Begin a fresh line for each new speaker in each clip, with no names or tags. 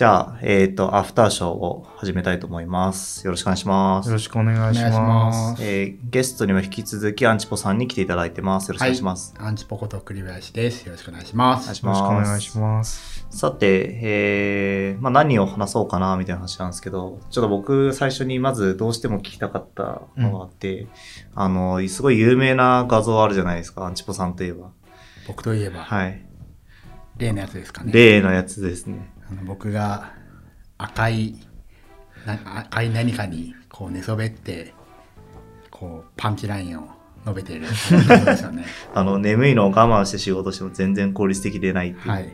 じゃあ、えっ、と、アフターショーを始めたいと思います。よろしくお願いします。
よろしくお願いしま。
ます
えーゲストには引き続きアンチポさんに来ていただいてます。よろしくお願いします。
アンチポコと栗林です。よろしくお願いします。
よろしくお。願いします。
さて、えーまあ、何を話そうかなみたいな話なんですけど、ちょっと僕最初にまずどうしても聞きたかったのがあって、あの、すごい有名な画像あるじゃないですか、アンチポさんといえば。
僕といえば、
はい。
例のやつですかね。
例のやつですね。
僕が赤いな赤い何かにこう寝そべってこうパンチラインを述べているそうですよね。
あの、眠いのを我慢して仕事しても全然効率的でないっていう。
はい。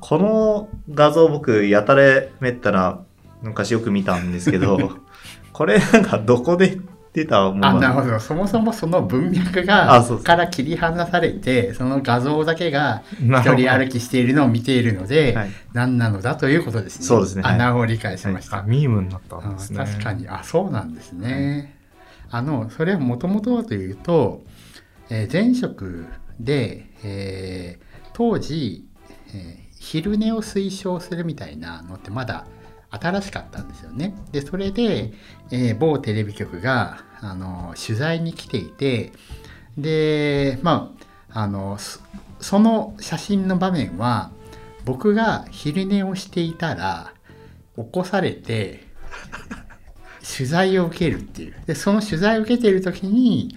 この画像僕、やたれめったら昔よく見たんですけど、これなんかどこで出たもの。
あなるほど。そもそもその文脈がから切り離されてその画像だけが一人歩きしているのを見ているので、
はい。
何なのだということですね。
そうですね。はい。
穴を理解しました。
あ、ミームになったんですね。
あ確かに。あそうなんですね、あのそれはもともとはというと、えー前職で、えー当時、えー昼寝を推奨するみたいなのってまだ新しかったんですよね。でそれで、えー某テレビ局があの取材に来ていてでまああのその写真の場面は僕が昼寝をしていたら起こされて取材を受けるっていう。でその取材を受けている時に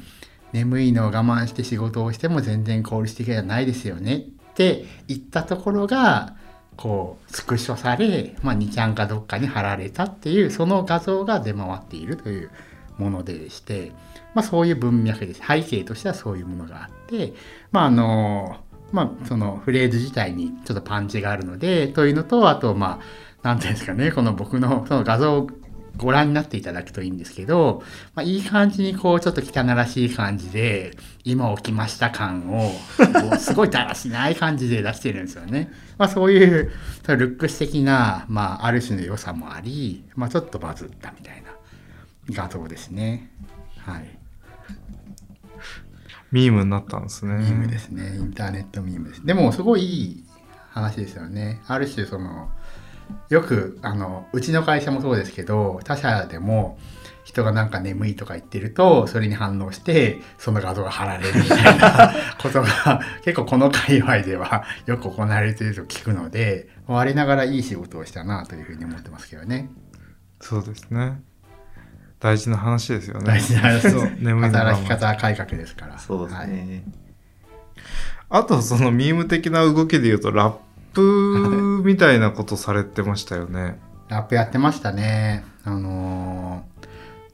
眠いのを我慢して仕事をしても全然効率的じゃないですよねって言ったところがこうスクショされ、まあ、2ちゃんかどっかに貼られたっていうその画像が出回っているというものでして、まあ、そういう文脈です背景としてはそういうものがあってまああのまあそのフレーズ自体にちょっとパンチがあるのでというのとあとまあ何て言うんですかねこの僕のその画像ご覧になっていただくといいんですけど、まあ、いい感じにこうちょっと汚らしい感じで今起きました感をすごいだらしない感じで出してるんですよね。まあ、そういうルックス的な、まあ、ある種の良さもあり、まあ、ちょっとバズったみたいな画像ですね。はい。
ミームになったんですね。
ミームですね。インターネットミームです。でも、すごいいい話ですよね。ある種、その、よく、あの、うちの会社もそうですけど、他社でも、人がなんか眠いとか言ってると、それに反応して、その画像が貼られるみたいな ことが、結構この界隈ではよく行われていると聞くので、我ながらいい仕事をしたなというふうに思ってますけどね。
そうですね。大事な話ですよね。
大事な話 働き方改革ですから。
そうです
はい
ね。
あと、そのミーム的な動きで言うと、ラップみたいなことされてましたよね。
ラップやってましたね。あのー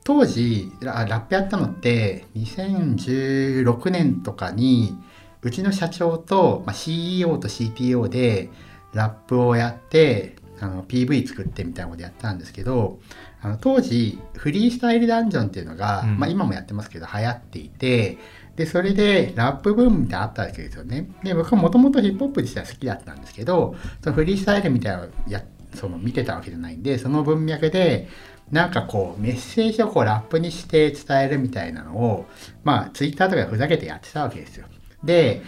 当時ララップやったのって2016年とかにうちの社長と、まあ、CEO と CTO でラップをやってあの PV 作ってみたいなことやったんですけどあの当時フリースタイルダンジョンっていうのが、
うん
まあ、今もやってますけど流行っていてでそれでラップブームみたいなのあったわけですよね。で僕はもともとヒップホップ自体好きだったんですけどそのフリースタイルみたいなのをやその見てたわけじゃないんでその文脈でなんかこうメッセージをこうラップにして伝えるみたいなのをまあツイッターとかでふざけてやってたわけですよ。で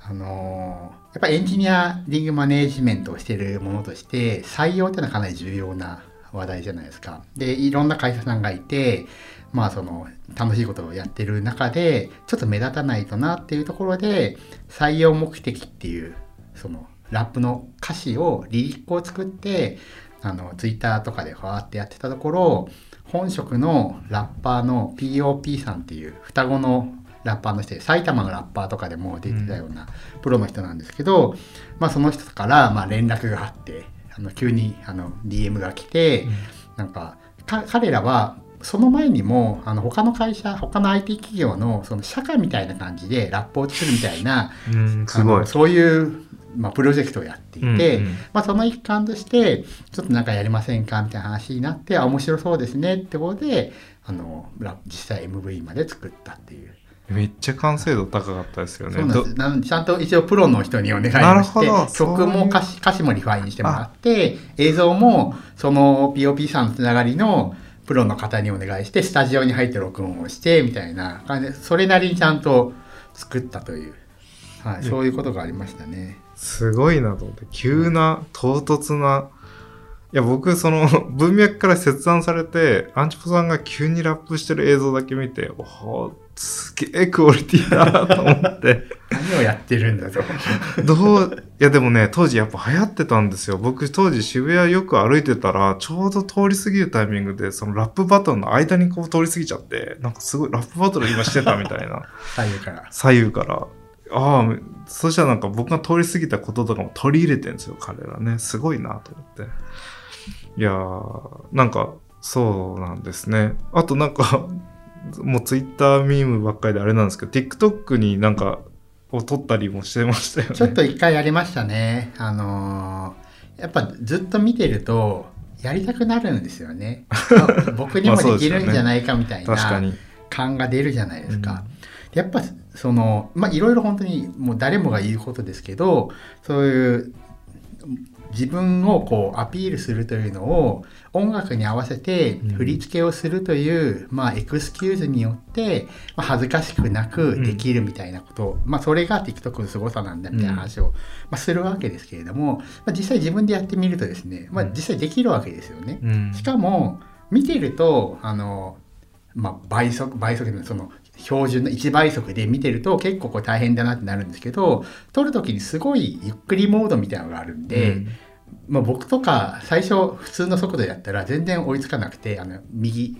あのーやっぱエンジニアリングマネージメントをしてるものとして採用っていうのはかなり重要な話題じゃないですか。でいろんな会社さんがいてまあその楽しいことをやってる中でちょっと目立たないとなっていうところで採用目的っていうそのラップの歌詞をリリックを作ってあのツイッターとかでファーってやってたところ本職のラッパーの POP さんっていう双子のラッパーの人で埼玉のラッパーとかでも出てたようなプロの人なんですけど、まあ、その人からまあ連絡があってあの急にあの DM が来て、なんかか彼らはその前にもあの他の会社他の IT 企業のその社会みたいな感じでラップを作るみたいな
うん、すごい。
そういう、まあ、プロジェクトをやっていて、
うんうん
まあ、その一環としてちょっとなんかやりませんかみたいな話になってあ面白そうですねってことであのラ実際 MV まで作ったっていう。
めっちゃ完成度高かったですよね。
なんちゃんと一応プロの人にお願いをして曲も歌詞歌詞もリファインしてもらって映像もその POP さんのつながりのプロの方にお願いしてスタジオに入って録音をしてみたいな感じでそれなりにちゃんと作ったという、はい、そういうことがありましたね。
すごいなと思って、急な、唐突な。いや、僕、その、文脈から切断されて、アンチポさんが急にラップしてる映像だけ見て、おお、すげえクオリティだなと思って。
何をやってるんだと。
どう、いやでもね、当時やっぱ流行ってたんですよ。僕当時渋谷よく歩いてたら、ちょうど通り過ぎるタイミングで、そのラップバトルの間にこう通り過ぎちゃって、なんかすごいラップバトル今してたみたいな。
左右から。
左右から。ああ、そしたらなんか僕が通り過ぎたこととかも取り入れてるんですよ、彼らね。すごいなと思って。いやー、なんか、そうなんですね。あとなんか、もうツイッターミームばっかりであれなんですけど、TikTok になんか、を撮ったりもしてましたよね。
ちょっと一回やりましたね。あのーやっぱずっと見てると、やりたくなるんですよね。あ 僕にもできるんじゃないかみたいな。感が出るじゃないですか。やっぱそのまあいろいろ本当にもう誰もが言うことですけどそういう自分をこうアピールするというのを音楽に合わせて振り付けをするという、まあエクスキューズによって、まあ、恥ずかしくなくできるみたいなこと、まあそれが TikTok の凄さなんだみたいな話を、まあ、するわけですけれども、まあ、実際自分でやってみるとですね、まあ、実際できるわけですよね。
うん。
しかも見てるとあの、まあ、倍速倍速でその標準の1倍速で見てると結構これ大変だなってなるんですけど撮る時にすごいゆっくりモードみたいなのがあるんで、
うん
まあ、僕とか最初普通の速度でやったら全然追いつかなくてあの右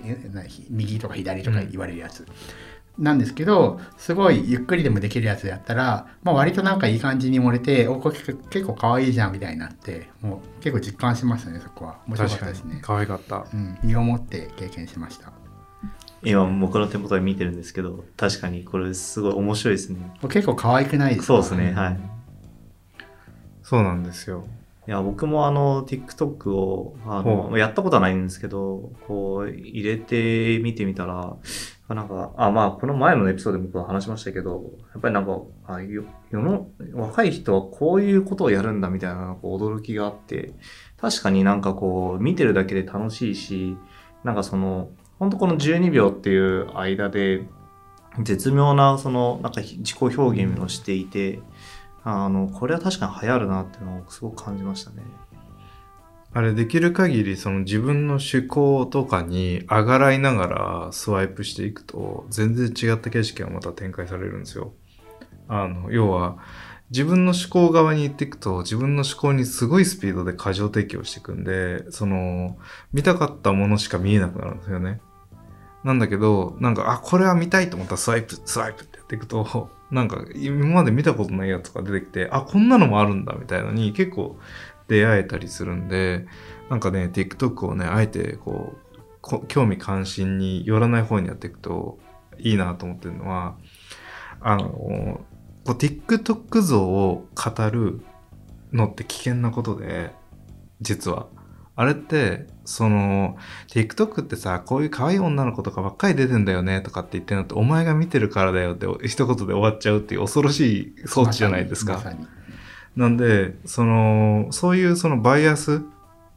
右とか左とか言われるやつ。なんですけどすごいゆっくりでもできるやつやったら、まあ、割となんかいい感じに盛れておこれ結構可愛いじゃんみたいになってもう結構実感しましたねそこは面白かったですね。
可愛かった。
うん、身をもって経験しました。
今僕の手元で見てるんですけど、確かにこれすごい面白いですね。
結構可愛くないですか？
そうですね、はい。
そうなんですよ。
いや、僕もあの、TikTok を、あ
ほ
の、やったことはないんですけど、こう、入れて見てみたら、なんか、あ、まあ、この前のエピソードで僕は話しましたけど、やっぱりなんか、あよ世の、若い人はこういうことをやるんだみたいな、こう驚きがあって、確かになんかこう、見てるだけで楽しいし、なんかその、本当この12秒っていう間で、絶妙な、その、なんか自己表現をしていて、あの、これは確かに流行るなっていうのをすごく感じましたね。
あれできる限りその自分の趣向とかにあがらいながらスワイプしていくと全然違った景色がまた展開されるんですよ。あの、要は自分の思考側に行っていくと自分の思考にすごいスピードで過剰適応していくんで、その見たかったものしか見えなくなるんですよね。なんだけど、なんか、あ、これは見たいと思ったらスワイプ、スワイプってやっていくと、なんか今まで見たことないやつが出てきて、あ、こんなのもあるんだみたいのに結構出会えたりするんで、なんかね、TikTok をね、あえてこう、興味関心によらない方にやっていくといいなと思ってるのは、あの、こう TikTok 像を語るのって危険なことで、実は。あれって、その、TikTok ってさ、こういう可愛い女の子とかばっかり出てんだよねとかって言ってんのって、お前が見てるからだよって一言で終わっちゃうっていう恐ろしい装置じゃないですか。なんで、その、そういうそのバイアスっ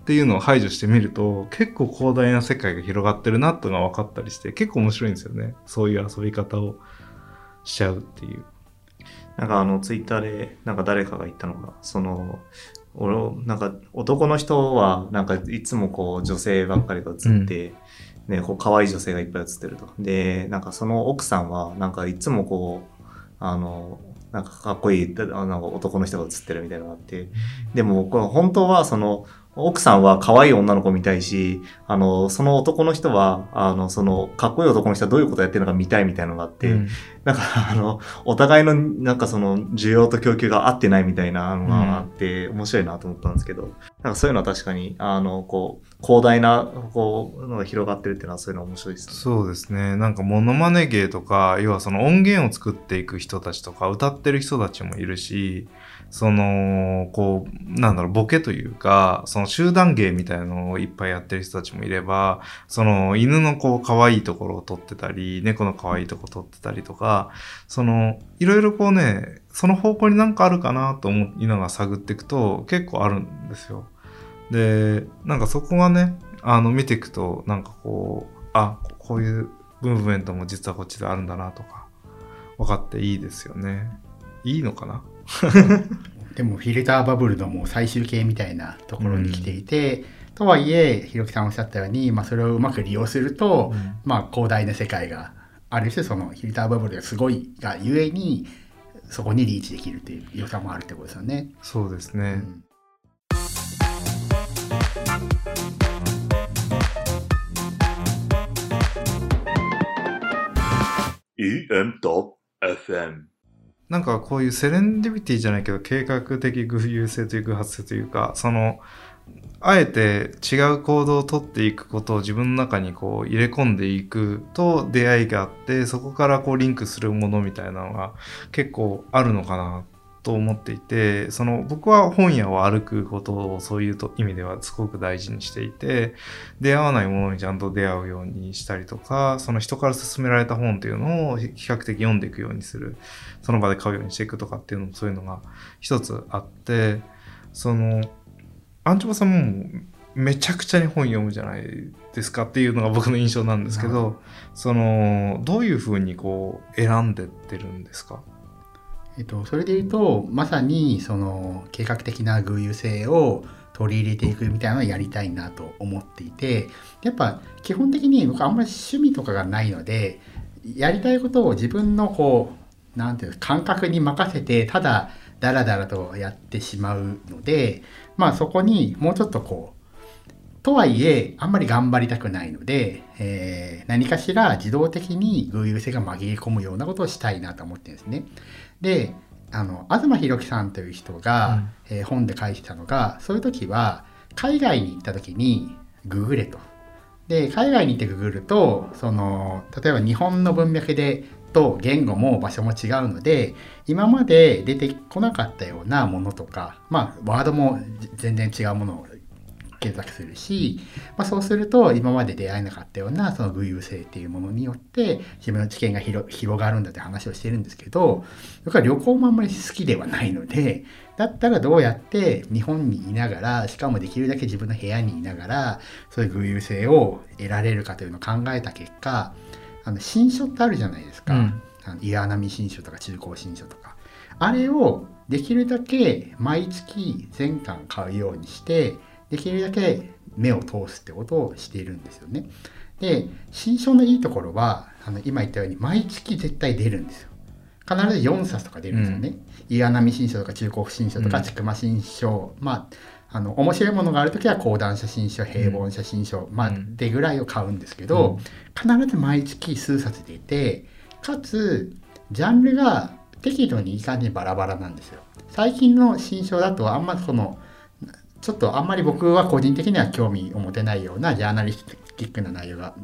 ていうのを排除してみると、結構広大な世界が広がってるなっていうのが分かったりして、結構面白いんですよね。そういう遊び方をしちゃうっていう。
なんかあの、ツイッターで、なんか誰かが言ったのが、その、俺、なんか男の人は、なんかいつもこう女性ばっかりが映って、ね、こう可愛い女性がいっぱい映ってると。で、なんかその奥さんは、なんかいつもこう、あの、なんかかっこいい、あなんか男の人が映ってるみたいなのがあって、でも、これ本当はその、奥さんは可愛い女の子見たいし、あの、その男の人は、あの、その、かっこいい男の人はどういうことやってるのか見たいみたいなのがあって、
うん
なんか、あの、お互いの、なんかその、需要と供給が合ってないみたいなのがあって、面白いなと思ったんですけど、なんかそういうのは確かに、あの、こう、広大な、こう、のが広がってるっていうのは、そういうのは面白いですね。
そうですね。なんかモノマネ芸とか、要はその音源を作っていく人たちとか、歌ってる人たちもいるし、その、こう、なんだろう、ボケというか、その集団芸みたいなのをいっぱいやってる人たちもいれば、その犬のこう、可愛いところを撮ってたり、猫の可愛いところ撮ってたりとか、その、いろいろこうね、その方向になんかあるかなと思いながら探っていくと、結構あるんですよ。で、なんかそこがね、あの、見ていくと、なんかこう、あ、こういうムーブメントも実はこっちであるんだなとか、分かっていいですよね。いいのかな？
でもフィルターバブルのもう最終形みたいなところに来ていて、とはいえひろきさんおっしゃったように、まあ、それをうまく利用すると、
うん
まあ、広大な世界がある種そのフィルターバブルがすごいがゆえにそこにリーチできるっていう良さもあるってことですよね。
そうですね。
うん
ー EM.FM
なんかこういうセレンディビティじゃないけど計画的偶遇性という偶発性というかそのあえて違う行動をとっていくことを自分の中にこう入れ込んでいくと出会いがあってそこからこうリンクするものみたいなのが結構あるのかなと思っていてその僕は本屋を歩くことをそういうと意味ではすごく大事にしていて出会わないものにちゃんと出会うようにしたりとかその人から勧められた本っていうのを比較的読んでいくようにするその場で買うようにしていくとかっていうのもそういうのが一つあってそのアンチョバさんもめちゃくちゃに本読むじゃないですかっていうのが僕の印象なんですけどそのどういうふうにこう選んでってるんですか？
えっと、それで言うとまさにその計画的な偶有性を取り入れていくみたいなのをやりたいなと思っていてやっぱ基本的に僕あんまり趣味とかがないのでやりたいことを自分のこうなんていうの感覚に任せてただダラダラとやってしまうのでまあそこにもうちょっとこうとはいえあんまり頑張りたくないので、えー何かしら自動的に偶有性が紛れ込むようなことをしたいなと思ってるんですね。であの東博樹さんという人が、えー本で書いてたのがそういう時は海外に行った時にググれと。で海外に行ってググるとその例えば日本の文脈でと言語も場所も違うので今まで出てこなかったようなものとかまあワードも全然違うものを検索するし、まあ、そうすると今まで出会えなかったようなその偶有性っていうものによって自分の知見が広広がるんだって話をしてるんですけど僕は旅行もあんまり好きではないのでだったらどうやって日本にいながらしかもできるだけ自分の部屋にいながらそういう偶有性を得られるかというのを考えた結果あの新書ってあるじゃないですか、
うん。
あの岩波新書とか中高新書とか。あれをできるだけ毎月全巻買うようにしてできるだけ目を通すってことをしているんですよね。で新書のいいところはあの今言ったように毎月絶対出るんですよ。必ず4冊とか出るんですよね。岩波新書とか中高新書と
うん
か千曲新書、まああの面白いものがある時は講談写真書平凡写真書、まあ
うん
でぐらいを買うんですけど、必ず毎月数冊出てかつジャンルが適度にいい感じにバラバラなんですよ。最近の新書だとあんまそのちょっとあんまり僕は個人的には興味を持てないようなジャーナリスティックな内容が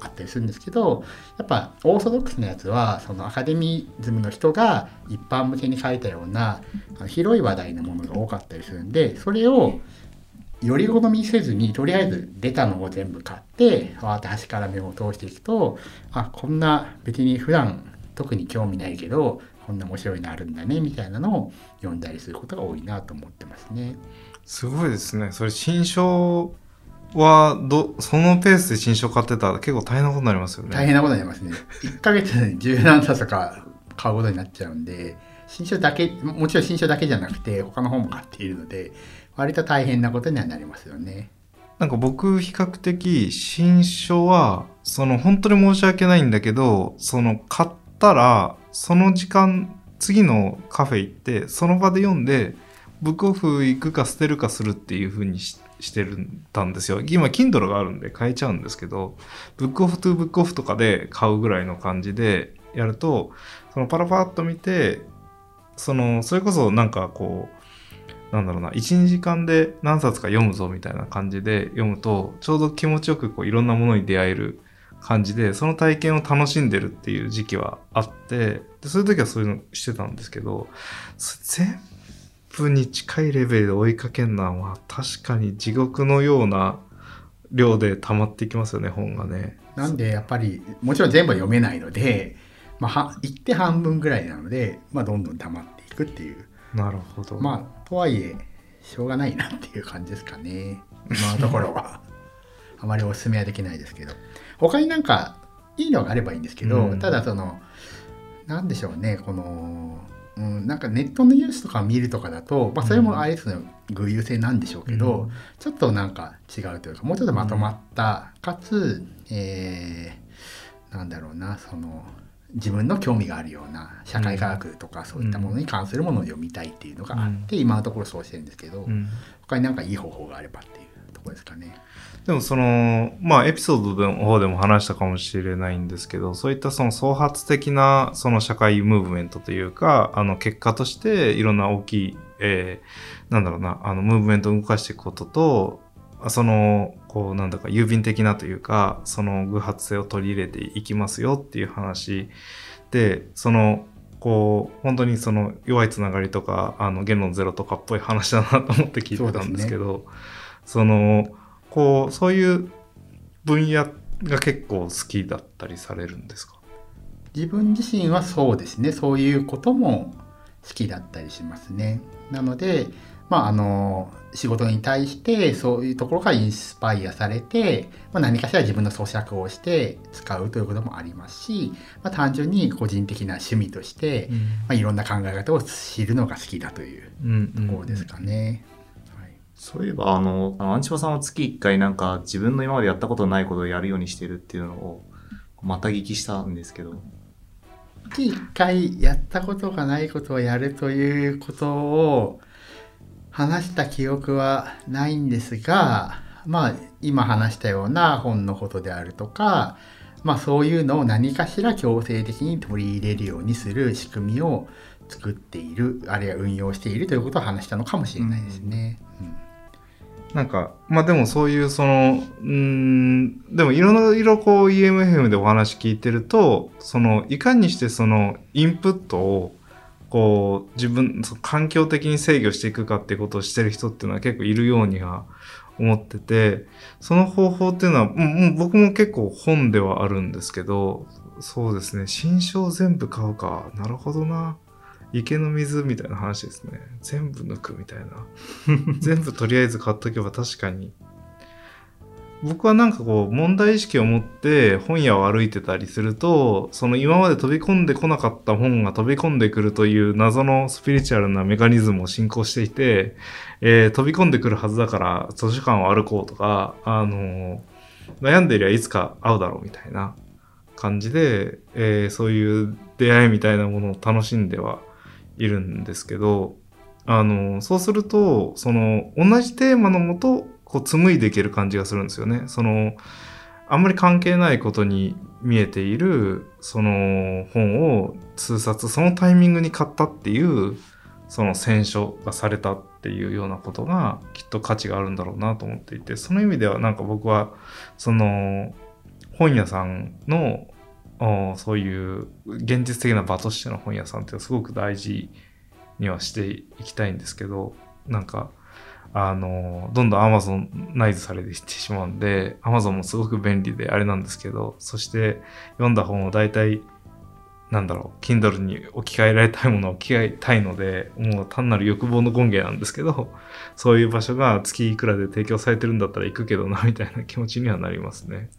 あったりするんですけどやっぱオーソドックスなやつはそのアカデミズムの人が一般向けに書いたような広い話題のものが多かったりするんでそれをより好みせずにとりあえず出たのを全部買ってわーって端から目を通していくとあこんな別に普段特に興味ないけどこんな面白いのあるんだねみたいなのを読んだりすることが多いなと思ってますね。
すごいですね。それ新書はど、そのペースで新書買ってたら結構大変なことになりますよね。
大変なことになりますね。1ヶ月に十何冊とか買うことになっちゃうんで、新書だけ、もちろん新書だけじゃなくて、他の本も買っているので、割と大変なことにはなりますよね。
なんか僕比較的新書は、その本当に申し訳ないんだけど、その買ったら、その時間、次のカフェ行って、その場で読んで、ブックオフ行くか捨てるかするっていう風にししてるんたんですよ。今、Kindle があるんで買えちゃうんですけど、ブックオフトゥーブックオフとかで買うぐらいの感じでやると、そのパラパラっと見て、その、それこそなんかこう、なんだろうな、1、2時間で何冊か読むぞみたいな感じで読むと、ちょうど気持ちよくこういろんなものに出会える感じで、その体験を楽しんでるっていう時期はあって、でそういう時はそういうのしてたんですけど、全部に近いレベルで追いかけるのは確かに地獄のような量で溜まっていきますよね、本がね。
なんで、やっぱり、もちろん全部は読めないので、まあ、は行って半分ぐらいなので、まあ、どんどん溜まっていくっていう。
なるほど。
まあ、とはいえ、しょうがないなっていう感じですかね。今のところは。あまりお勧めはできないですけど。他になんか、いいのがあればいいんですけど、
うん
ただその、なんでしょうね、この、うん、なんかネットのニュースとか見るとかだと、まあ、それも IS の偶有性なんでしょうけど、
うん。
ちょっとなんか違うというかもうちょっとまとまった、かつ、えーなんだろうなその自分の興味があるような社会科学とかそういったものに関するものを読みたいっていうのがあって、今のところそうしてるんですけど、
うん。
他になんかいい方法があればっていう。ところですかね。
でもそのまあエピソードの方でも話したかもしれないんですけどそういったその創発的なその社会ムーブメントというかあの結果としていろんな大きい、えーなんだろうなあのムーブメントを動かしていくこととそのこうなんだか郵便的なというかその偶発性を取り入れていきますよっていう話でそのこう本当にその弱いつながりとかあの言論ゼロとかっぽい話だなと思って聞いてたんですけどそのこうそういう分野が結構好きだったりされるんですか？
自分自身はそうですね。そういうことも好きだったりしますね。なのでまああの仕事に対してそういうところからインスパイアされて、まあ、何かしら自分の咀嚼をして使うということもありますし、まあ、単純に個人的な趣味として、まあ、いろんな考え方を知るのが好きだという
うん
ところですかね。はい
そういえば、あの、あのアンチパさんは月1回なんか自分の今までやったことないことをやるようにしてるっていうのを、また聞きしたんですけど。
月1回やったことがないことをやるということを話した記憶はないんですがまあ今話したような本のことであるとかまあそういうのを何かしら強制的に取り入れるようにする仕組みを作っているあるいは運用しているということを話したのかもしれないですね。うん。
なんかまあでもそういうそのうんでもいろいろこう EMFM でお話聞いてるとそのいかにしてそのインプットをこう自分環境的に制御していくかっていうことをしてる人っていうのは結構いるようには思っててその方法っていうのはもう僕も結構本ではあるんですけどそうですね。新書を全部買うか。なるほどな。池の水みたいな話ですね。全部抜くみたいな。全部とりあえず買っとけば確かに。僕はなんかこう問題意識を持って本屋を歩いてたりするとその今まで飛び込んでこなかった本が飛び込んでくるという謎のスピリチュアルなメカニズムを進行していて、えー飛び込んでくるはずだから図書館を歩こうとか、あのー悩んでりゃいつか会うだろうみたいな感じで、えーそういう出会いみたいなものを楽しんではいるんですけど、あの、そうすると、その、同じテーマのもと、こう、紡いでいける感じがするんですよね。その、あんまり関係ないことに見えている、その本を通冊、そのタイミングに買ったっていう、その選書がされたっていうようなことが、きっと価値があるんだろうなと思っていて、その意味ではなんか僕は、その、本屋さんの、おそういう現実的な場としての本屋さんってすごく大事にはしていきたいんですけどなんかあのどんどん Amazon ナイズされていってしまうんで Amazon もすごく便利であれなんですけどそして読んだ本を大体なんだろう Kindle に置き換えられたいものを置き換えたいのでもう単なる欲望の権限なんですけどそういう場所が月いくらで提供されてるんだったら行くけどなみたいな気持ちにはなりますね。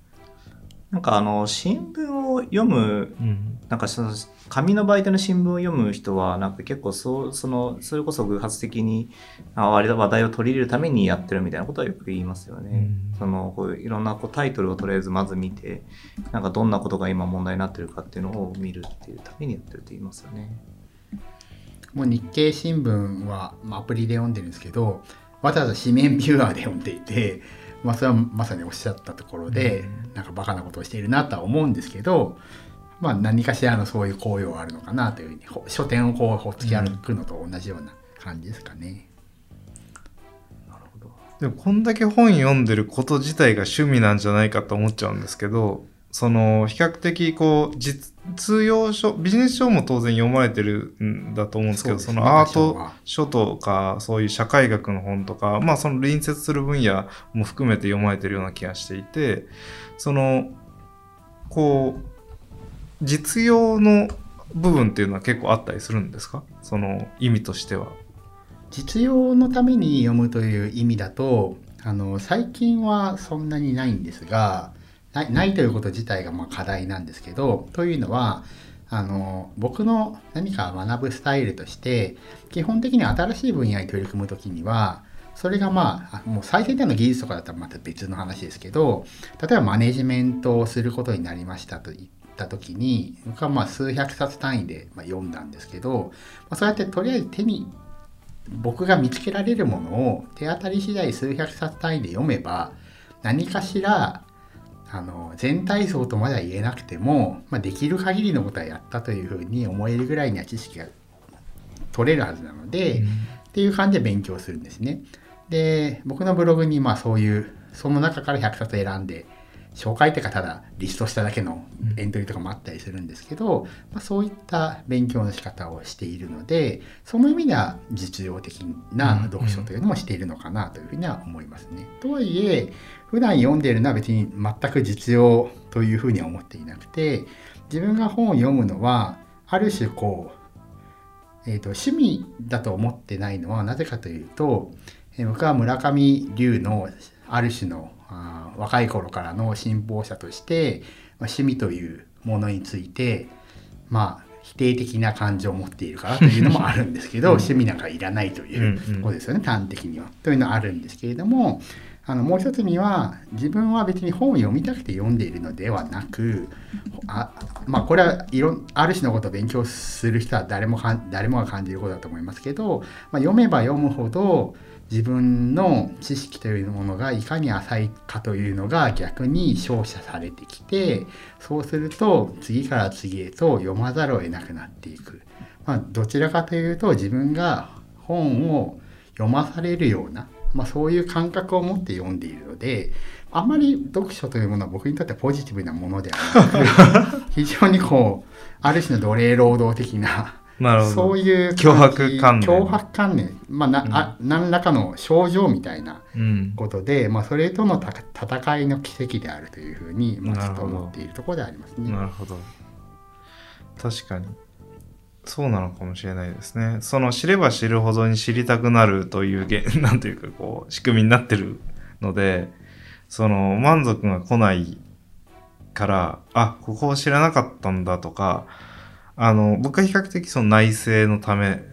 なんかあの、新聞を読む、
うん
なんかその、紙の媒体の新聞を読む人は、なんか結構そう、その、それこそ偶発的に、あ割と話題を取り入れるためにやってるみたいなことはよく言いますよね。
うん
その、こういういろんなこうタイトルをとりあえずまず見て、なんかどんなことが今問題になってるかっていうのを見るっていうためにやってるって言いますよね。
もう日経新聞は、まあ、アプリで読んでるんですけどわざわざ紙面ビューアーで読んでいて、まあ、それはまさにおっしゃったところで、なんかバカなことをしているなとは思うんですけど、まあ、何かしらのそういう効用があるのかなというふうにほ書店をこうほっつき歩くのと同じような感じですかね。
なるほど。
でもこんだけ本読んでること自体が趣味なんじゃないかと思っちゃうんですけどその比較的こう実用書ビジネス書も当然読まれてるんだと思うんですけどそ,、
ね
のアート書とかそういう社会学の本とかまあその隣接する分野も含めて読まれてるような気がしていてそのこう実用の部分っていうのは結構あったりするんですか？その意味としては。
実用のために読むという意味だとあの最近はそんなにないんですがないないということ自体がまあ課題なんですけどというのはあの僕の何か学ぶスタイルとして基本的に新しい分野に取り組む時にはそれがまあもう最先端の技術とかだったらまた別の話ですけど例えばマネジメントをすることになりましたと言った時に僕はまあ数百冊単位で読んだんですけど、まあ、そうやってとりあえず手に僕が見つけられるものを手当たり次第数百冊単位で読めば何かしらあの全体像とまでは言えなくても、まあ、できる限りのことはやったというふうに思えるぐらいには知識が取れるはずなので、うん、っていう感じで勉強するんですね。で僕のブログにまあそういうその中から100冊選んで紹介っていうかただリストしただけのエントリーとかもあったりするんですけど、まあ、そういった勉強の仕方をしているのでその意味では実用的な読書というのもしているのかなというふうには思いますね。とはいえ普段読んでいるのは別に全く実用というふうには思っていなくて自分が本を読むのはある種こう、えーと、趣味だと思ってないのはなぜかというと、えー、僕は村上龍のある種のあ若い頃からの信奉者として、まあ、趣味というものについてまあ否定的な感情を持っているからというのもあるんですけど、うん、趣味なんかいらないということですよね、端的には。というのはあるんですけれどもあのもう一つには自分は別に本を読みたくて読んでいるのではなくあまあこれはいろある種のことを勉強する人は誰もか誰もが感じることだと思いますけど、まあ、読めば読むほど自分の知識というものがいかに浅いかというのが逆に照射されてきてそうすると次から次へと読まざるを得なくなっていく、まあ、どちらかというと自分が本を読まされるような、まあ、そういう感覚を持って読んでいるのであまり読書というものは僕にとってはポジティブなものではなく 非常にこうある種の奴隷労働的ななるほど。そういう
脅迫観念。
脅迫観念、まあな、うん、あ何らかの症状みたいなことで、うん、まあ、それとの戦いの奇跡であるというふうに、まあ、ちょっと思っているところでありますね。
なるほど。確かに。そうなのかもしれないですね。その知れば知るほどに知りたくなるという、なんというかこう、仕組みになってるので、その満足が来ないから、あ、ここを知らなかったんだとか、あの、僕は比較的その内政のため、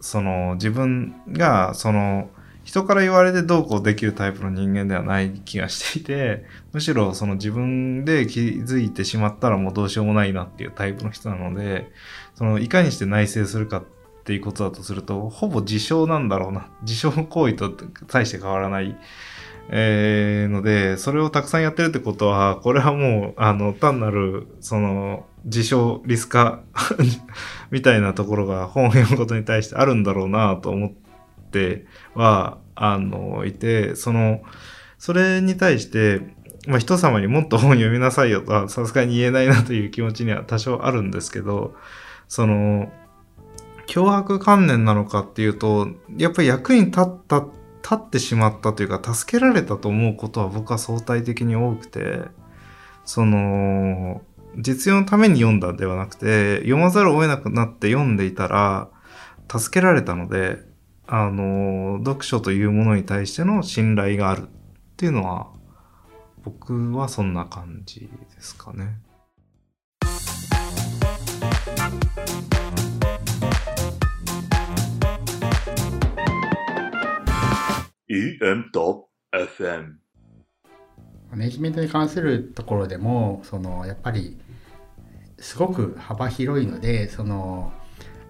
その自分がその人から言われてどうこうできるタイプの人間ではない気がしていて、むしろその自分で気づいてしまったらもうどうしようもないなっていうタイプの人なので、そのいかにして内政するかっていうことだとすると、ほぼ自傷なんだろうな。自傷行為と大して変わらない。えー、ので、それをたくさんやってるってことは、これはもう、あの、単なる、その、自称リスカ みたいなところが本を読むことに対してあるんだろうなと思っては、あの、いて、その、それに対して、まあ、人様にもっと本読みなさいよとはさすがに言えないなという気持ちには多少あるんですけど、その、脅迫観念なのかっていうと、やっぱり役に立ったって、立ってしまったというか、助けられたと思うことは僕は相対的に多くて、その、実用のために読んだんではなくて、読まざるを得なくなって読んでいたら、助けられたので、あの、読書というものに対しての信頼があるっていうのは、僕はそんな感じですかね。
EM.FM マネジメントに関するところでもそのやっぱりすごく幅広いのでその、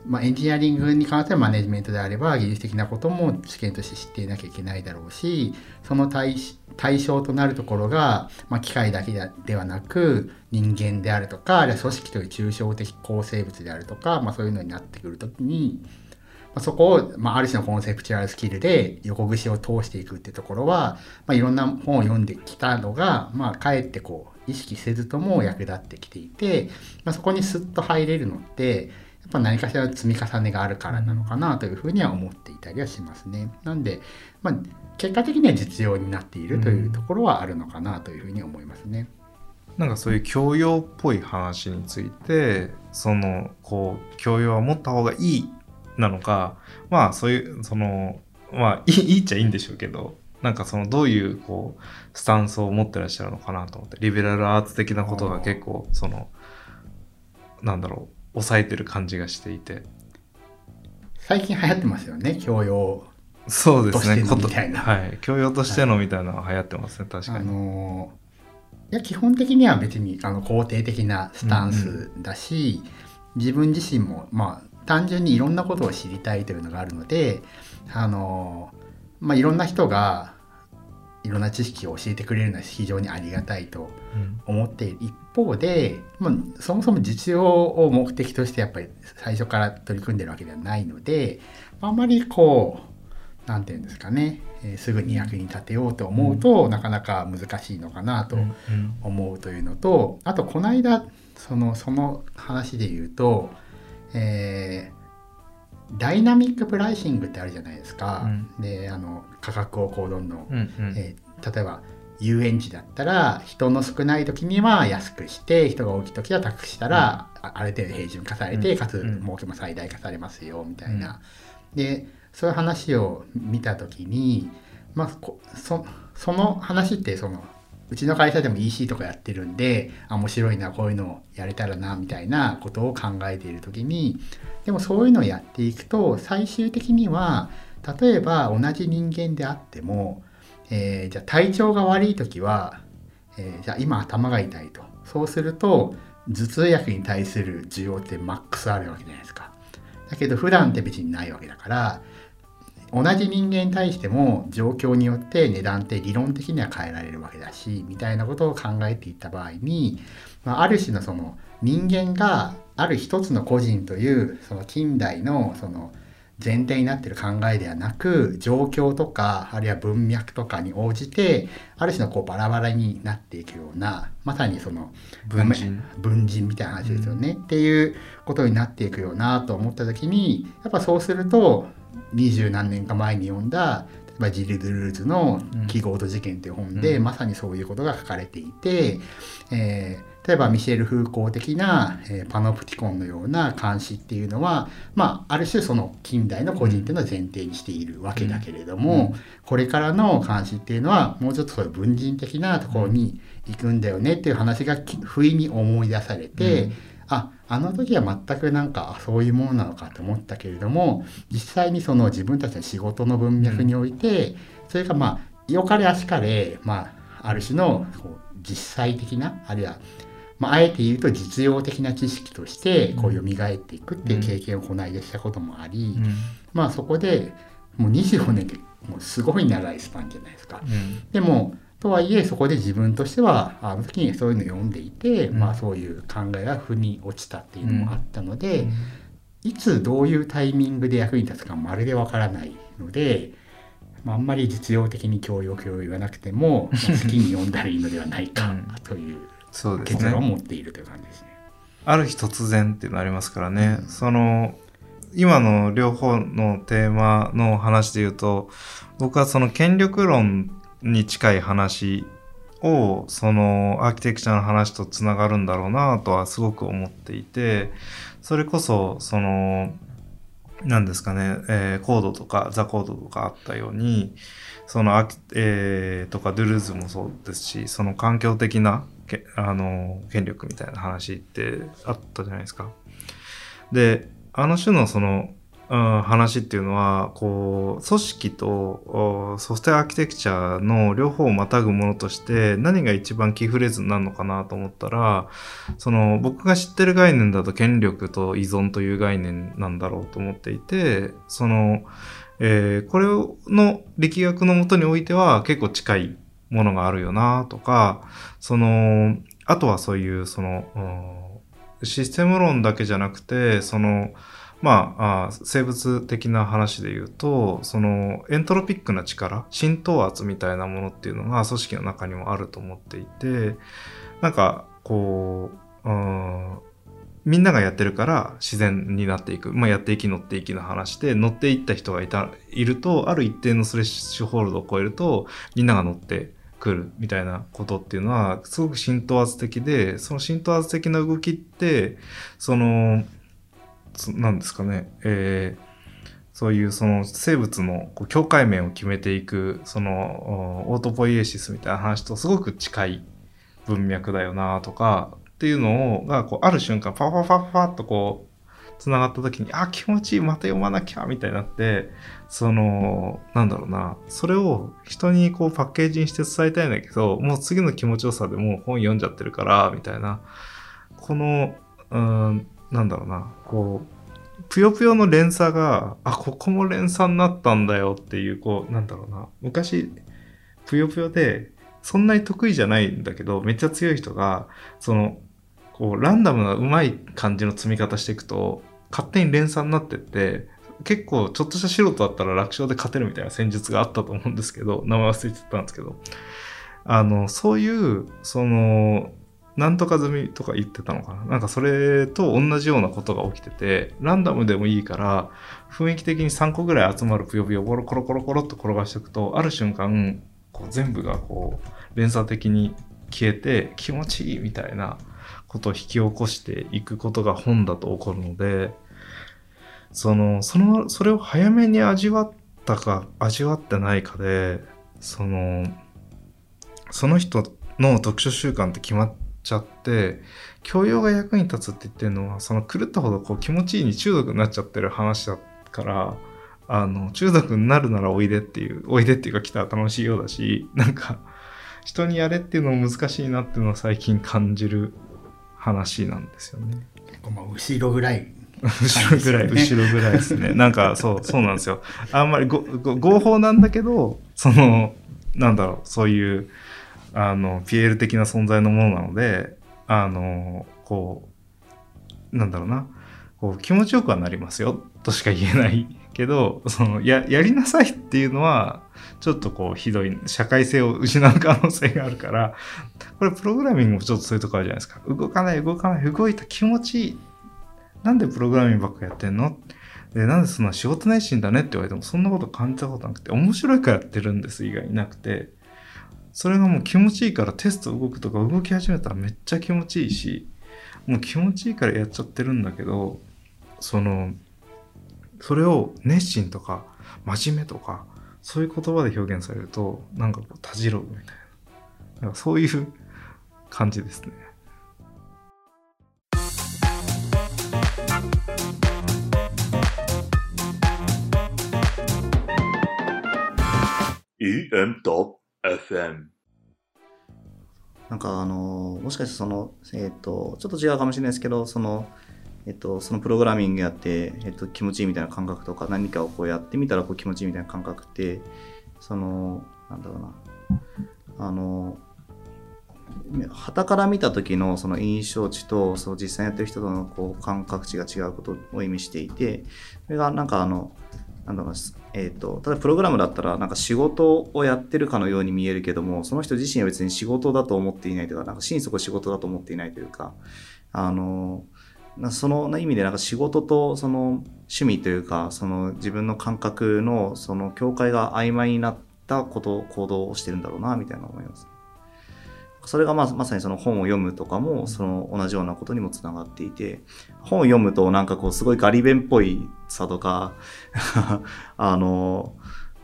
まあ、エンジニアリングに関するマネジメントであれば技術的なことも知見として知っていなきゃいけないだろうしその対対象となるところが、まあ、機械だけではなく人間であるとかあるいは組織という抽象的構成物であるとか、まあ、そういうのになってくるときに、まあ、そこを、まあ、ある種のコンセプチュアルスキルで横串を通していくっていうところは、まあ、いろんな本を読んできたのが、まあ、かえってこう意識せずとも役立ってきていて、まあ、そこにスッと入れるのってやっぱ何かしらの積み重ねがあるからなのかなというふうには思っていたりはしますね。なんで、まあ、結果的には実用になっているというところはあるのかなというふうに思いますね。
なんかそういう教養っぽい話についてそのこう教養は持った方がいいなのかまあそういうそのまあいいいいっちゃいいんでしょうけどなんかそのどういうこうスタンスを持ってらっしゃるのかなと思ってリベラルアーツ的なことが結構そのなんだろう抑えてる感じがしていて。
最近流行ってますよね教養
そうですね。
としてのみたいな
はい。教養としてのみたいなのが流行ってますね、確か
あ
に。
のいや基本的には別にあの肯定的なスタンスだし、自分自身もまあ単純にいろんなことを知りたいというのがあるのであの、まあ、いろんな人がいろんな知識を教えてくれるのは非常にありがたいと
うん
思っている。一方で、まあ、そもそも実用を目的としてやっぱり最初から取り組んでるわけではないのであんまりこうなんていうんですかね、えーすぐに役に立てようと思うと、なかなか難しいのかなと
うん。
思うというのとあとこの間そのその話で言うと、えーダイナミックプライシングってあるじゃないですか。であの価格をこうどんどん
うんうん。
えー例えば遊園地だったら人の少ない時には安くして人が多い時は高くしたら、あある程度平準化されて、
うん。
かつ
うん。
儲けも最大化されますよみたいな。でそういう話を見た時に、まあ、その話ってそのうちの会社でも EC とかやってるんであ面白いなこういうのやれたらなみたいなことを考えている時にでもそういうのをやっていくと最終的には例えば同じ人間であっても、えーじゃあ体調が悪い時は、えーじゃあ今頭が痛いと。そうすると頭痛薬に対する需要ってマックスあるわけじゃないですか。だけど普段って別にないわけだから同じ人間に対しても状況によって値段って理論的には変えられるわけだしみたいなことを考えていった場合に、まあ、ある種のその人間がある一つの個人というその近代のその前提になっている考えではなく状況とかあるいは文脈とかに応じてある種のこうバラバラになっていくようなまさにその
文人。
文人みたいな話ですよね、っていうことになっていくよなと思った時にやっぱそうすると二十何年か前に読んだ例えばジル・ドゥルーズの
うん「
記号と事件」という本で、
うん。
まさにそういうことが書かれていて、えー例えばミシェル・フーコー的な、えーパノプティコンのような監視っていうのは、まあ、ある種その近代の個人っていうのを前提にしているわけだけれども、これからの監視っていうのはもうちょっとそういう文人的なところに行くんだよねっていう話がき不意に思い出されて、
うん。
ああの時は全くなんかあそういうものなのかと思ったけれども実際にその自分たちの仕事の文脈において、それがまあ良かれ悪しかれ、まあ、ある種のこう実際的なあるいは、まあ、あえて言うと実用的な知識としてこう蘇っていくっていう経験をこの間したこともあり、
うん。
まあそこでもう25年ってもうすごい長いスパンじゃないですか。
うん。
でもとはいえそこで自分としてはあの時にそういうのを読んでいて、
うん
まあそういう考えが腑に落ちたっていうのもあったので、いつどういうタイミングで役に立つかまるでわからないので、まあ、あんまり実用的に教養教養言わなくても、まあ好きに読んだらいいのではないか
うん
という結論を
ね。
持っているという感じですね。
ある日突然っていうのありますからね。その、今の両方のテーマの話で言うと、僕はその権力論に近い話を、そのアーキテクチャの話とつながるんだろうなとはすごく思っていて、それこそ、その、何ですかね、えーコードとかザコードとかあったように、そのアーキ、えーとかドゥルーズもそうですし、その環境的なけあの権力みたいな話ってあったじゃないですか。で、あの種のその、うん話っていうのは、こう、組織とソフトウェアアーキテクチャの両方をまたぐものとして何が一番キーフレーズになるのかなと思ったら、その僕が知ってる概念だと権力と依存という概念なんだろうと思っていて、その、えこれの力学のもとにおいては結構近いものがあるよなとか、その、あとはそういう、その、システム論だけじゃなくて、その、まあ、あ生物的な話で言うと、そのエントロピックな力、浸透圧みたいなものっていうのが組織の中にもあると思っていて、なんか、こう、うんみんながやってるから自然になっていく。まあ、やっていき乗っていきの話で、乗っていった人がいた、いると、ある一定のスレッシュホールドを超えると、みんなが乗ってくるみたいなことっていうのは、すごく浸透圧的で、その浸透圧的な動きって、その、なんですかね、えーそういうその生物のこう境界面を決めていく、そのオートポイエシスみたいな話とすごく近い文脈だよなとか、っていうのが、こう、ある瞬間、パファファファっとこう、繋がった時に、あ、気持ちいい、また読まなきゃ、みたいになって、その、なんだろうな、それを人にこうパッケージにして伝えたいんだけど、もう次の気持ちよさでもう本読んじゃってるから、みたいな、この、うん、なんだろうな、こう、ぷよぷよの連鎖が、あ、ここも連鎖になったんだよっていう、こう、なんだろうな、昔、ぷよぷよで、そんなに得意じゃないんだけど、めっちゃ強い人が、その、こう、ランダムなうまい感じの積み方していくと、勝手に連鎖になってって、結構ちょっとした素人だったら楽勝で勝てるみたいな戦術があったと思うんですけど、名前忘れてたんですけど、あの、そういう、その、なんとか済みとか言ってたのかな？なんかそれと同じようなことが起きてて、ランダムでもいいから、雰囲気的に3個ぐらい集まるぷよぷよコロコロコロコロっと転がしておくと、ある瞬間、こう全部がこう、連鎖的に消えて気持ちいいみたいなことを引き起こしていくことが本だと起こるので、その、その、それを早めに味わったか、味わってないかで、その、その人の読書習慣って決まってちゃって、教養が役に立つって言ってるのは、その狂ったほどこう気持ちいいに中毒になっちゃってる話だから、あの、中毒になるならおいでっていう、おいでっていうか来たら楽しいようだし、なんか、人にやれっていうのも難しいなっていうのは最近感じる話なんですよね。
まあ、後ろぐらい、
後ろぐらい、後ろぐらいですね。なんか、そう、そうなんですよ。あんまりごご合法なんだけど、その、なんだろう、そういう、あの、ピエール的な存在のものなので、あの、こう、なんだろうな、こう気持ちよくはなりますよ、としか言えない。けど、その、や、やりなさいっていうのは、ちょっとこう、ひどい、社会性を失う可能性があるから、これプログラミングもちょっとそういうとこあるじゃないですか。動かない、動かない、動いた気持ちいい。なんでプログラミングばっかやってんの？で、なんでそんな仕事熱心だねって言われても、そんなこと感じたことなくて、面白いからやってるんです以外なくて、それがもう気持ちいいからテスト動くとか動き始めたらめっちゃ気持ちいいし、もう気持ちいいからやっちゃってるんだけど、その、それを熱心とか真面目とか、そういう言葉で表現されると、なんかこう、たじろぐみたいな。なんかそういう感じですね。
FM なんかあのもしかしてその、えっ、ー、と、ちょっと違うかもしれないですけど、その、えっと、そのプログラミングやって、えっと、気持ちいいみたいな感覚とか何かをこうやってみたらこう気持ちいいみたいな感覚ってそのなんだろうな。あの旗から見た時のその印象値とその実際やってる人とのこう感覚値が違うことを意味していてそれがなんかあのなんだろうえーと、ただプログラムだったらなんか仕事をやってるかのように見えるけどもその人自身は別に仕事だと思っていないというかなんか心底仕事だと思っていないというかあのその意味でなんか仕事とその趣味というかその自分の感覚のその境界が曖昧になったこと行動をしてるんだろうなみたいな思います。それがままさにその本を読むとかもその同じようなことにもつながっていて本を読むとなんかこうすごいガリ弁っぽいさとか あの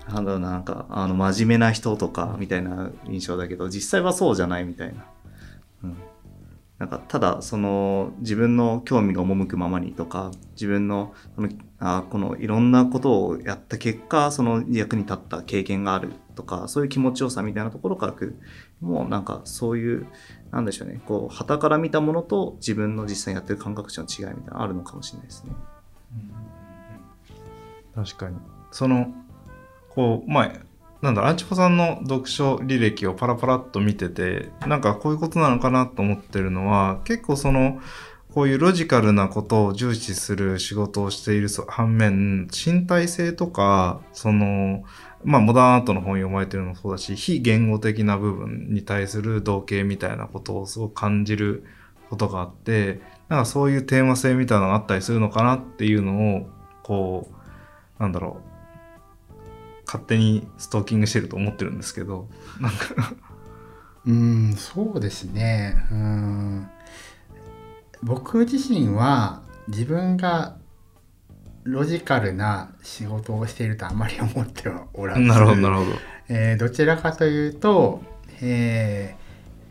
なんだろうなんかあの真面目な人とかみたいな印象だけど実際はそうじゃないみたいな。うんなんかただその自分の興味が赴くままにとか自分のこのあこのいろんなことをやった結果その役に立った経験があるとかそういう気持ちよさみたいなところからくもうなんかそういうなんでしょうね。こう旗から見たものと自分の実際やってる感覚値の違いみたいなのあるのかもしれないですね。
確かに。そのこう前なんだ、アンチポさんの読書履歴をパラパラっと見てて、なんかこういうことなのかなと思ってるのは、結構その、こういうロジカルなことを重視する仕事をしている反面、身体性とか、その、まあ、モダンアートの本読まれてるのもそうだし、非言語的な部分に対する同型みたいなことをすごく感じることがあって、なんかそういうテーマ性みたいなのがあったりするのかなっていうのを、こう、なんだろう、勝手にストーキングしてると思ってるんですけどなんか。
うんそうですね。うん。僕自身は自分がロジカルな仕事をしているとあまり思ってはおらず
なるほどなるほど、
えー、どちらかというと、え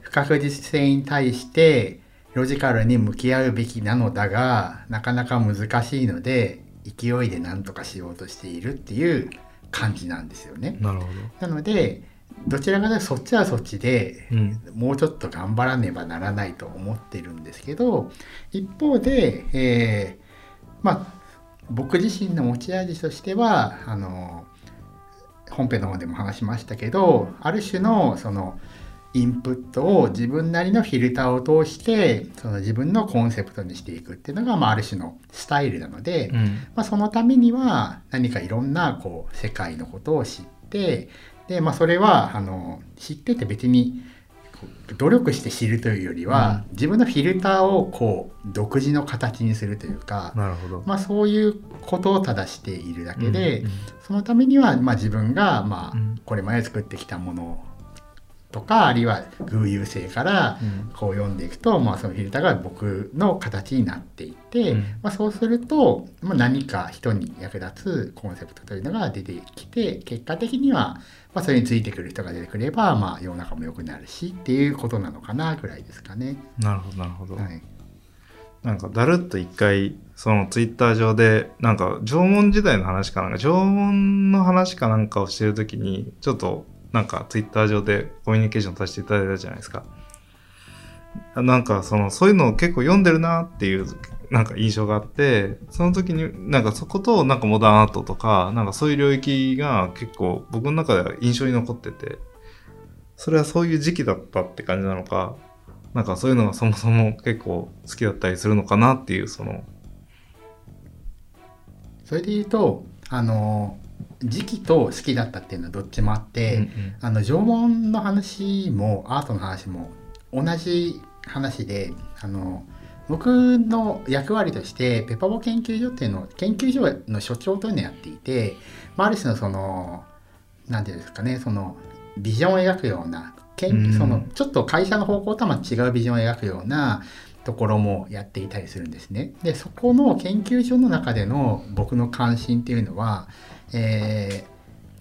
ー、不確実性に対して、ロジカルに向き合うべきなのだがなかなか難しいので勢いで何とかしようとしているっていう感じなんですよね。
なるほ
なのでどちらかというとそっちはそっちで
ど。うん。
もうちょっと頑張らねばならないと思ってるんですけど一方で、えーまあ僕自身の持ち味としてはあの本編の方でも話しましたけどある種のそのインプットを自分なりのフィルターを通してその自分のコンセプトにしていくっていうのが、まあ、ある種のスタイルなので、
うん。
まあ、そのためには何かいろんなこう世界のことを知ってで、まあ、それはあの知ってて別に努力して知るというよりは、自分のフィルターをこう独自の形にするというか、
なるほど。
まあ、そういうことを正しているだけで、
うん
そのためには、まあ、自分が、まあ
うん。
これまで作ってきたものとかあるいは偶有性から
うん
こう読んでいくと、まあ、そのフィルターが僕の形になっていって、
うん
まあ、そうすると、まあ、何か人に役立つコンセプトというのが出てきて結果的には、まあ、それについてくる人が出てくれば、まあ、世の中も良くなるしっていうことなのかなぐらいですかね。
なるほど、なるほど。
はい、
なんかだるっと一回そのツイッター上でなんか縄文時代の話かなんか縄文の話かなんかをしてる時にちょっとなんかツイッター上でコミュニケーションさせていただいたじゃないですか。なんかそのそういうのを結構読んでるなっていうなんか印象があってその時になんかそことなんかモダンアートとかなんかそういう領域が結構僕の中では印象に残っててそれはそういう時期だったって感じなのかなんかそういうのがそもそも結構好きだったりするのかなっていうその
それで言うとあの時期と好きだったっていうのはどっちもあって、
うん
あの縄文の話もアートの話も同じ話であの僕の役割としてペパボ研究所っていうのを研究所の所長というのをやっていて、まあ、ある種のその何ていうんですかねそのビジョンを描くような研
うん
そのちょっと会社の方向とは違うビジョンを描くようなところもやっていたりするんですね。でそこの研究所の中での僕の関心っていうのは、えー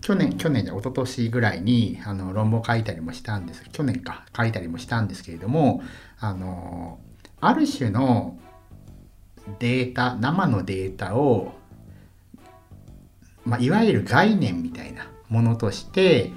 去年去年じゃ一昨年ぐらいにあの論文を書いたりもしたんです去年か書いたりもしたんですけれどもあのある種のデータ生のデータを、まあ、いわゆる概念みたいなものとして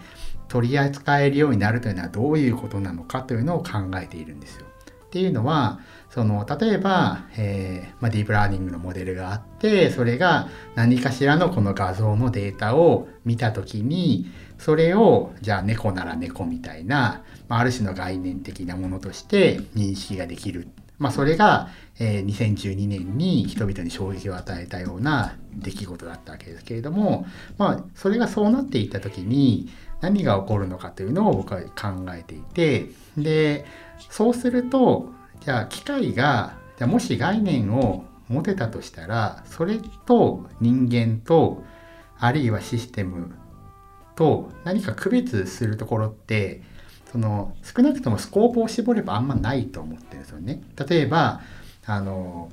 取り扱えるようになるというのはどういうことなのかというのを考えているんですよ。っていうのはその例えば、えーまあ、ディープラーニングのモデルがあってそれが何かしらのこの画像のデータを見た時にそれをじゃあ猫なら猫みたいな、まあ、ある種の概念的なものとして認識ができる、まあ、それが、えー2012年に人々に衝撃を与えたような出来事だったわけですけれども、まあ、それがそうなっていった時に何が起こるのかというのを僕は考えていてでそうするとじゃあ機械がじゃあもし概念を持てたとしたらそれと人間とあるいはシステムと何か区別するところってその少なくともスコープを絞ればあんまないと思ってるんですよね。例えばあの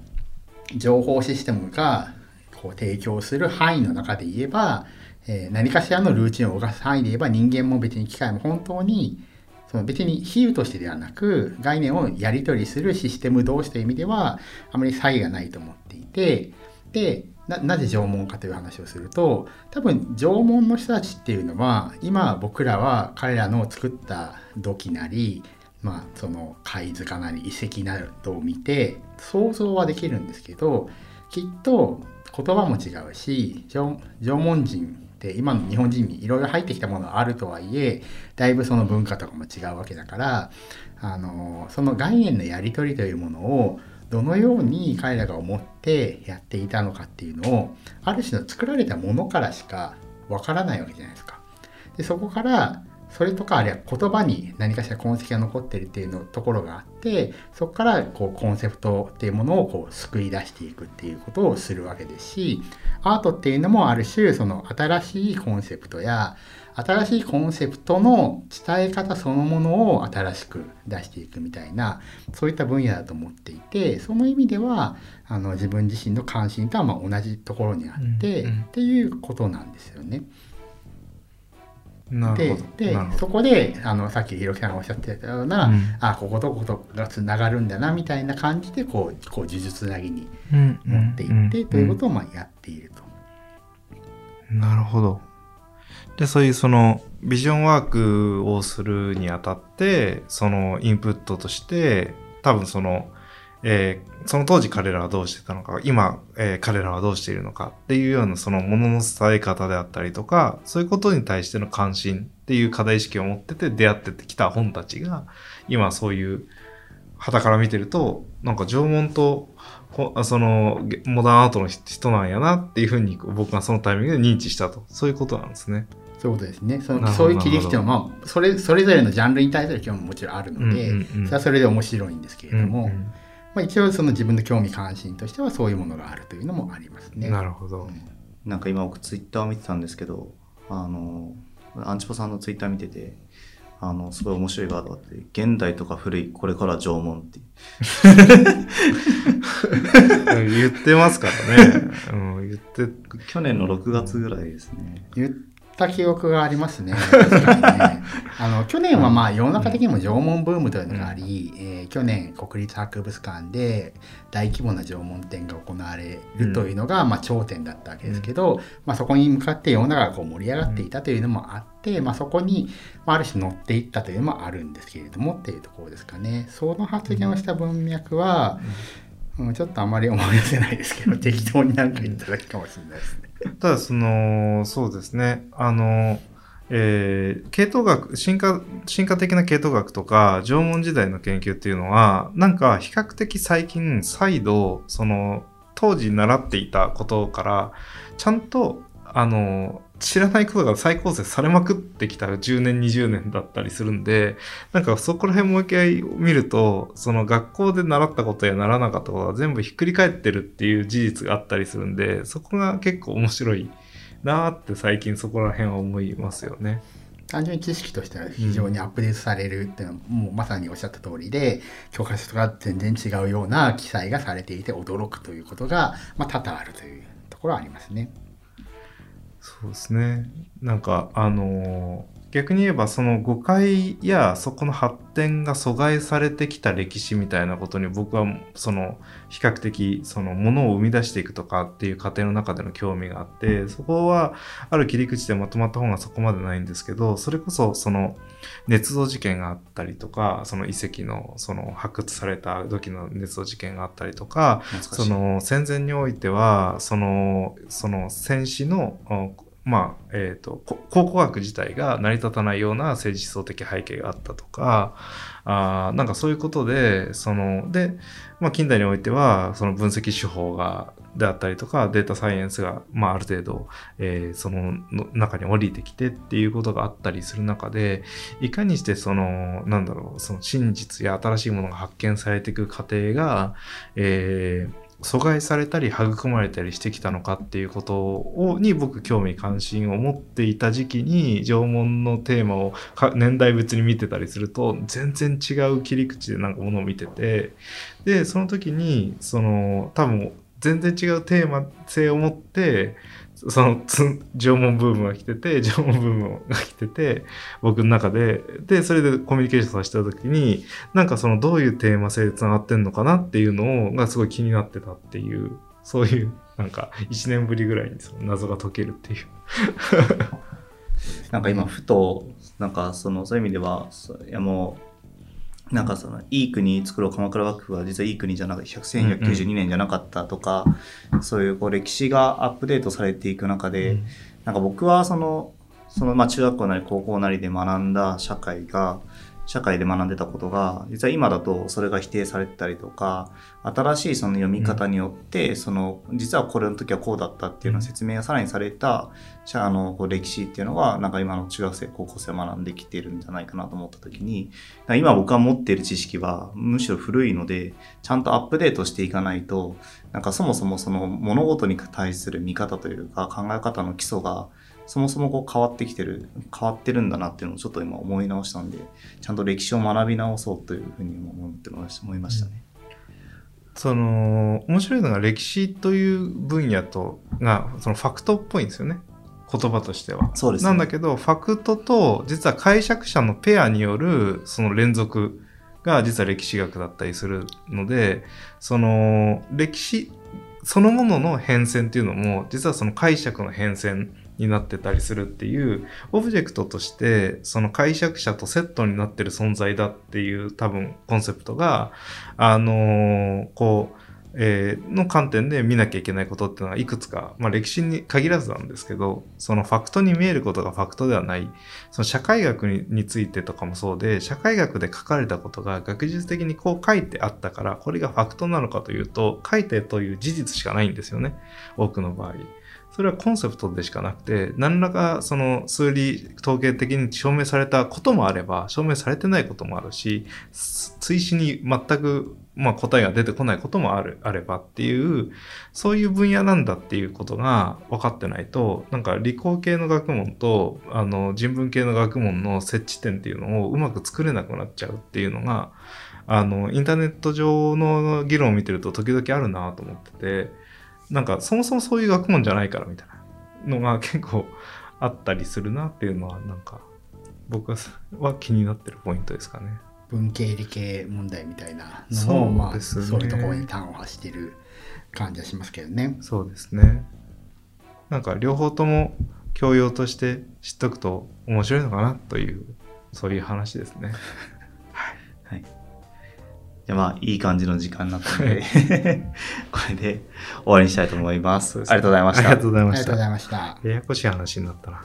情報システムがこう提供する範囲の中で言えば、えー何かしらのルーチンを動かす範囲で言えば人間も別に機械も本当にその別に比喩としてではなく概念をやり取りするシステム同士という意味ではあまり差異がないと思っていてでなぜ縄文かという話をすると多分縄文の人たちっていうのは今僕らは彼らの作った土器なりまあその貝塚なり遺跡などを見て想像はできるんですけどきっと言葉も違うし縄文人って今の日本人にいろいろ入ってきたものがあるとはいえだいぶその文化とかも違うわけだからあのその概念のやり取りというものをどのように彼らが思ってやっていたのかっていうのをある種の作られたものからしかわからないわけじゃないですか。でそこからそれとかあるいは言葉に何かしら痕跡が残ってるっていうのところがあってそこからこうコンセプトっていうものをこう救い出していくっていうことをするわけですしアートっていうのもある種その新しいコンセプトや新しいコンセプトの伝え方そのものを新しく出していくみたいなそういった分野だと思っていてその意味ではあの自分自身の関心とはまあ同じところにあって、
うんうん
っていうことなんですよね。で。でそこであのさっきひろきさんがおっしゃってたような、
うん
あこことこことがつながるんだなみたいな感じでこうこう呪術つなぎに
うん
持っていって、
うん
ということをまあやっていると。
なるほど。で、そういうそのビジョンワークをするにあたって、そのインプットとして、多分その、えーその当時彼らはどうしてたのか、今、えー彼らはどうしているのかっていうようなそのものの伝え方であったりとか、そういうことに対しての関心っていう課題意識を持ってて出会ってきた本たちが、今そういう、旗から見てると、なんか縄文とこそのげモダンアートの人なんやなっていうふうに僕がそのタイミングで認知したとそういうことなんですね。
そういうことですね。そのそういう切り口は、まあ、それそれぞれのジャンルに対する興味ももちろんあるので、
うんうんうん
それはそれで面白いんですけれども、
うん
まあ、一応その自分の興味関心としてはそういうものがあるというのもありますね。
うんなるほど。
なんか今僕ツイッターを見てたんですけど、あの、アンチポさんのツイッター見てて、あの、すごい面白いワードがあって、現代とか古い、これから縄文って。
言ってますからね。うん、言って、
去年の6月ぐらいですね。
言った記憶がありますね。確かにね。あの去年はまあ世の中的にも縄文ブームというのがあり、えー去年国立博物館で大規模な縄文展が行われるというのが、まあ、頂点だったわけですけど、まあ、そこに向かって世の中がこう盛り上がっていたというのもあって、まあ、そこに、まあ、ある種乗っていったというのもあるんですけれどもっていうところですかね。その発言をした文脈は、うん、ちょっとあまり思い出せないですけど適当になんか言っただけかもしれないですね。
ただその、そうですね。あの、えー系統学、進化、進化的な系統学とか、縄文時代の研究っていうのは、なんか比較的最近再度、その、当時習っていたことから、ちゃんと、あの、知らないことが再構成されまくってきたら10年、20年だったりするんで、なんかそこら辺もう一回見ると、その学校で習ったことやならなかったことが全部ひっくり返ってるっていう事実があったりするんで、そこが結構面白いなーって最近そこら辺は思いますよね。
単純に知識としては非常にアップデートされるっていうのは、もうまさにおっしゃった通りで教科書とか全然違うような記載がされていて驚くということが、まあ、多々あるというところはありますね。
そうですね。なんか、あのー逆に言えばその誤解やそこの発展が阻害されてきた歴史みたいなことに僕はその比較的そのものを生み出していくとかっていう過程の中での興味があってそこはある切り口でまとまった本がそこまでないんですけどそれこそその捏造事件があったりとかその遺跡のその発掘された時の捏造事件があったりとかその戦前においてはそのその戦死のおまあえー、と考古学自体が成り立たないような政治思想的背景があったとかあなんかそういうことでそので、まあ、近代においてはその分析手法がであったりとかデータサイエンスが、まあ、ある程度、えーそのの中に降りてきてっていうことがあったりする中でいかにしてそのなんだろうその真実や新しいものが発見されていく過程が、えー阻害されたり育まれたりしてきたのかっていうことをに僕興味関心を持っていた時期に縄文のテーマを年代別に見てたりすると全然違う切り口でなんかものを見ててでその時にその多分全然違うテーマ性を持ってその縄文ブームが来てて 縄文ブームが来てて僕の中ででそれでコミュニケーションさせた時になんかそのどういうテーマ性でつながってんのかなっていうのがすごい気になってたっていうそういうなんか1年ぶりぐらいにその謎が解けるっていう。
なんか今ふとなんかそのそういう意味ではいやもうなんかそのいい国作ろう鎌倉幕府は実はいい国じゃなくて1192年じゃなかったとか、そういうこう歴史がアップデートされていく中で、なんか僕はそのそのまあ中学校なり高校なりで学んだ社会が社会で学んでたことが実は今だとそれが否定されてたりとか新しいその読み方によって、その実はこれの時はこうだったっていうのを説明がさらにされたあのこう歴史っていうのがなんか今の中学生高校生は学んできてるんじゃないかなと思った時に今僕が持っている知識はむしろ古いのでちゃんとアップデートしていかないとなんかそもそもその物事に対する見方というか考え方の基礎がそもそもこう変わってきてる変わってるんだなっていうのをちょっと今思い直したんでちゃんと歴史を学び直そうというふうにも思ってまし思いましたね。
その面白いのが歴史という分野とがそのファクトっぽいんですよね。言葉としては。
そうですね
なんだけど、ファクトと実は解釈者のペアによるその連続が実は歴史学だったりするので、その歴史そのものの変遷っていうのも実はその解釈の変遷になってたりするっていうオブジェクトとしてその解釈者とセットになってる存在だっていう多分コンセプトがあのーこうえーの観点で見なきゃいけないことっていうのはいくつか、まあ、歴史に限らずなんですけどそのファクトに見えることがファクトではないその社会学にについてとかもそうで社会学で書かれたことが学術的にこう書いてあったからこれがファクトなのかというと書いてという事実しかないんですよね多くの場合。それはコンセプトでしかなくて、何らかその数理統計的に証明されたこともあれば、証明されてないこともあるし、追試に全く、まあ、答えが出てこないこともある、あればっていう、そういう分野なんだっていうことが分かってないと、なんか理工系の学問と、あの、人文系の学問の接地点っていうのをうまく作れなくなっちゃうっていうのが、あの、インターネット上の議論を見てると時々あるなと思ってて、なんかそもそもそういう学問じゃないからみたいなのが結構あったりするなっていうのはなんか僕はは気になってるポイントですかね。
文系理系問題みたいなの
そう
もまあそういうところに端を発してる感じはしますけどね。
そうですね。なんか両方とも教養として知っとくと面白いのかなというそういう話ですね。
はい。じゃあまあ、いい感じの時間になったので、これで終わりにしたいと思います。ありがとうございました
ありがと。うございました
ありがとうござ。いました。
ややこしい話になったな。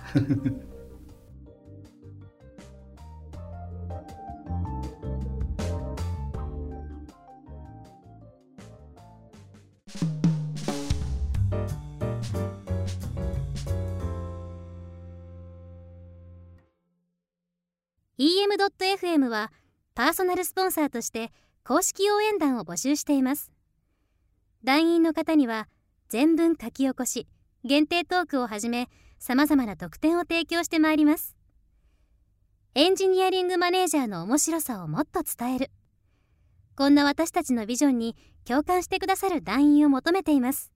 EM.FM はパーソナルスポンサーとして公式応援団を募集しています。団員の方には全文書き起こし限定トークをはじめさまざまな特典を提供してまいります。エンジニアリングマネージャーの面白さをもっと伝える。こんな私たちのビジョンに共感してくださる団員を求めています。